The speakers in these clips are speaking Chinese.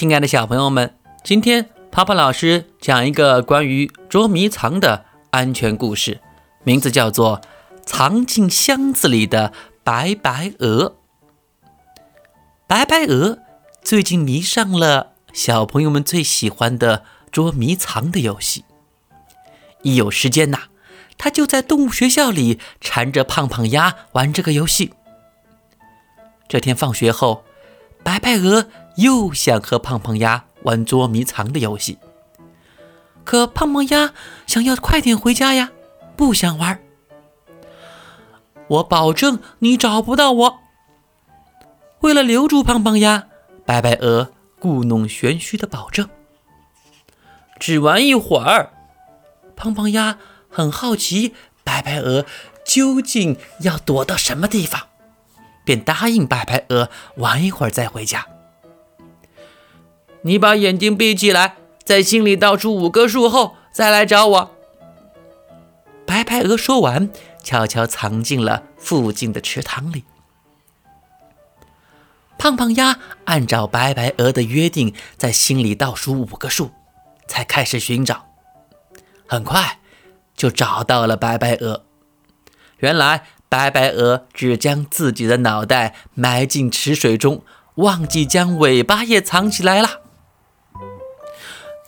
亲爱的小朋友们，今天泡泡老师讲一个关于捉迷藏的安全故事，名字叫做《藏进箱子里的白白鹅》。白白鹅最近迷上了小朋友们最喜欢的捉迷藏的游戏，一有时间呐，他就在动物学校里缠着胖胖鸭玩这个游戏。这天放学后，白白鹅。又想和胖胖鸭玩捉迷藏的游戏，可胖胖鸭想要快点回家呀，不想玩。我保证你找不到我。为了留住胖胖鸭，白白鹅故弄玄虚的保证，只玩一会儿。胖胖鸭很好奇白白鹅究竟要躲到什么地方，便答应白白鹅玩一会儿再回家。你把眼睛闭起来，在心里倒数五个数后再来找我。白白鹅说完，悄悄藏进了附近的池塘里。胖胖鸭按照白白鹅的约定，在心里倒数五个数，才开始寻找。很快就找到了白白鹅。原来白白鹅只将自己的脑袋埋进池水中，忘记将尾巴也藏起来了。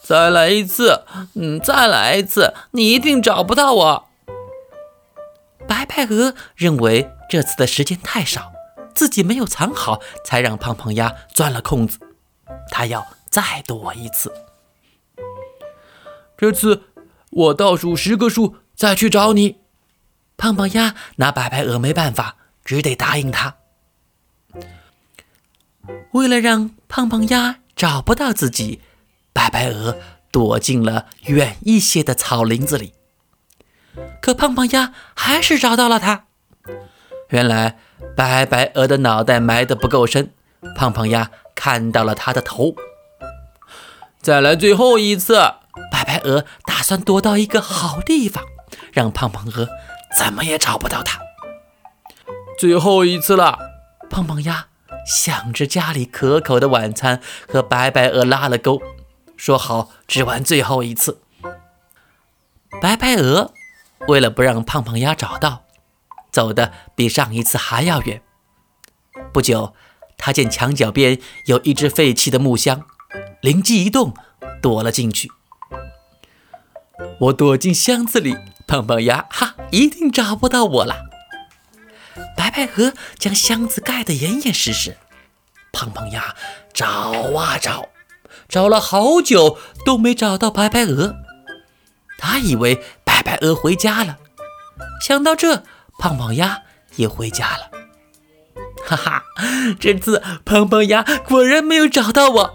再来一次，嗯，再来一次，你一定找不到我。白白鹅认为这次的时间太少，自己没有藏好，才让胖胖鸭钻了空子。他要再躲一次。这次我倒数十个数再去找你。胖胖鸭拿白白鹅没办法，只得答应他。为了让胖胖鸭找不到自己。白鹅躲进了远一些的草林子里，可胖胖鸭还是找到了它。原来白白鹅的脑袋埋得不够深，胖胖鸭看到了它的头。再来最后一次，白白鹅打算躲到一个好地方，让胖胖鹅怎么也找不到它。最后一次了，胖胖鸭想着家里可口的晚餐，和白白鹅拉了钩。说好只玩最后一次。白白鹅为了不让胖胖鸭找到，走的比上一次还要远。不久，他见墙角边有一只废弃的木箱，灵机一动，躲了进去。我躲进箱子里，胖胖鸭哈一定找不到我了。白白鹅将箱子盖得严严实实，胖胖鸭找啊找。找了好久都没找到白白鹅，他以为白白鹅回家了。想到这，胖胖鸭也回家了。哈哈，这次胖胖鸭果然没有找到我。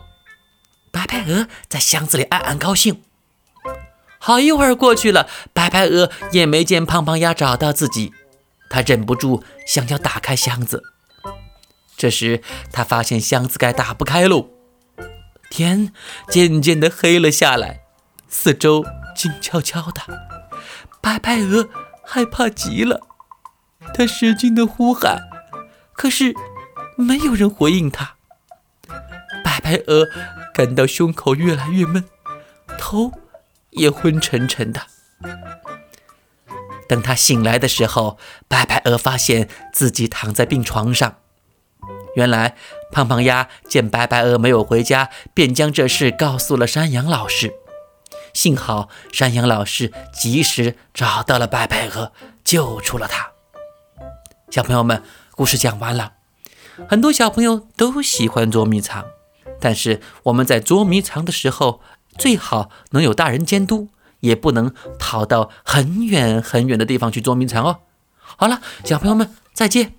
白白鹅在箱子里暗暗高兴。好一会儿过去了，白白鹅也没见胖胖鸭找到自己，他忍不住想要打开箱子。这时，他发现箱子盖打不开喽。天渐渐的黑了下来，四周静悄悄的。白白鹅害怕极了，它使劲的呼喊，可是没有人回应它。白白鹅感到胸口越来越闷，头也昏沉沉的。等他醒来的时候，白白鹅发现自己躺在病床上。原来胖胖鸭见白白鹅没有回家，便将这事告诉了山羊老师。幸好山羊老师及时找到了白白鹅，救出了它。小朋友们，故事讲完了。很多小朋友都喜欢捉迷藏，但是我们在捉迷藏的时候，最好能有大人监督，也不能跑到很远很远的地方去捉迷藏哦。好了，小朋友们，再见。